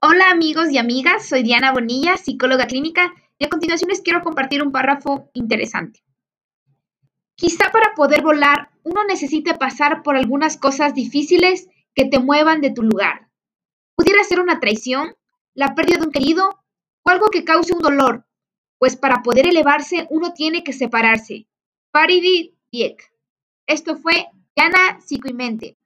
Hola amigos y amigas, soy Diana Bonilla, psicóloga clínica, y a continuación les quiero compartir un párrafo interesante. Quizá para poder volar uno necesite pasar por algunas cosas difíciles que te muevan de tu lugar. Pudiera ser una traición, la pérdida de un querido o algo que cause un dolor, pues para poder elevarse uno tiene que separarse. Paridi Dieck. Esto fue Diana Psico y Mente.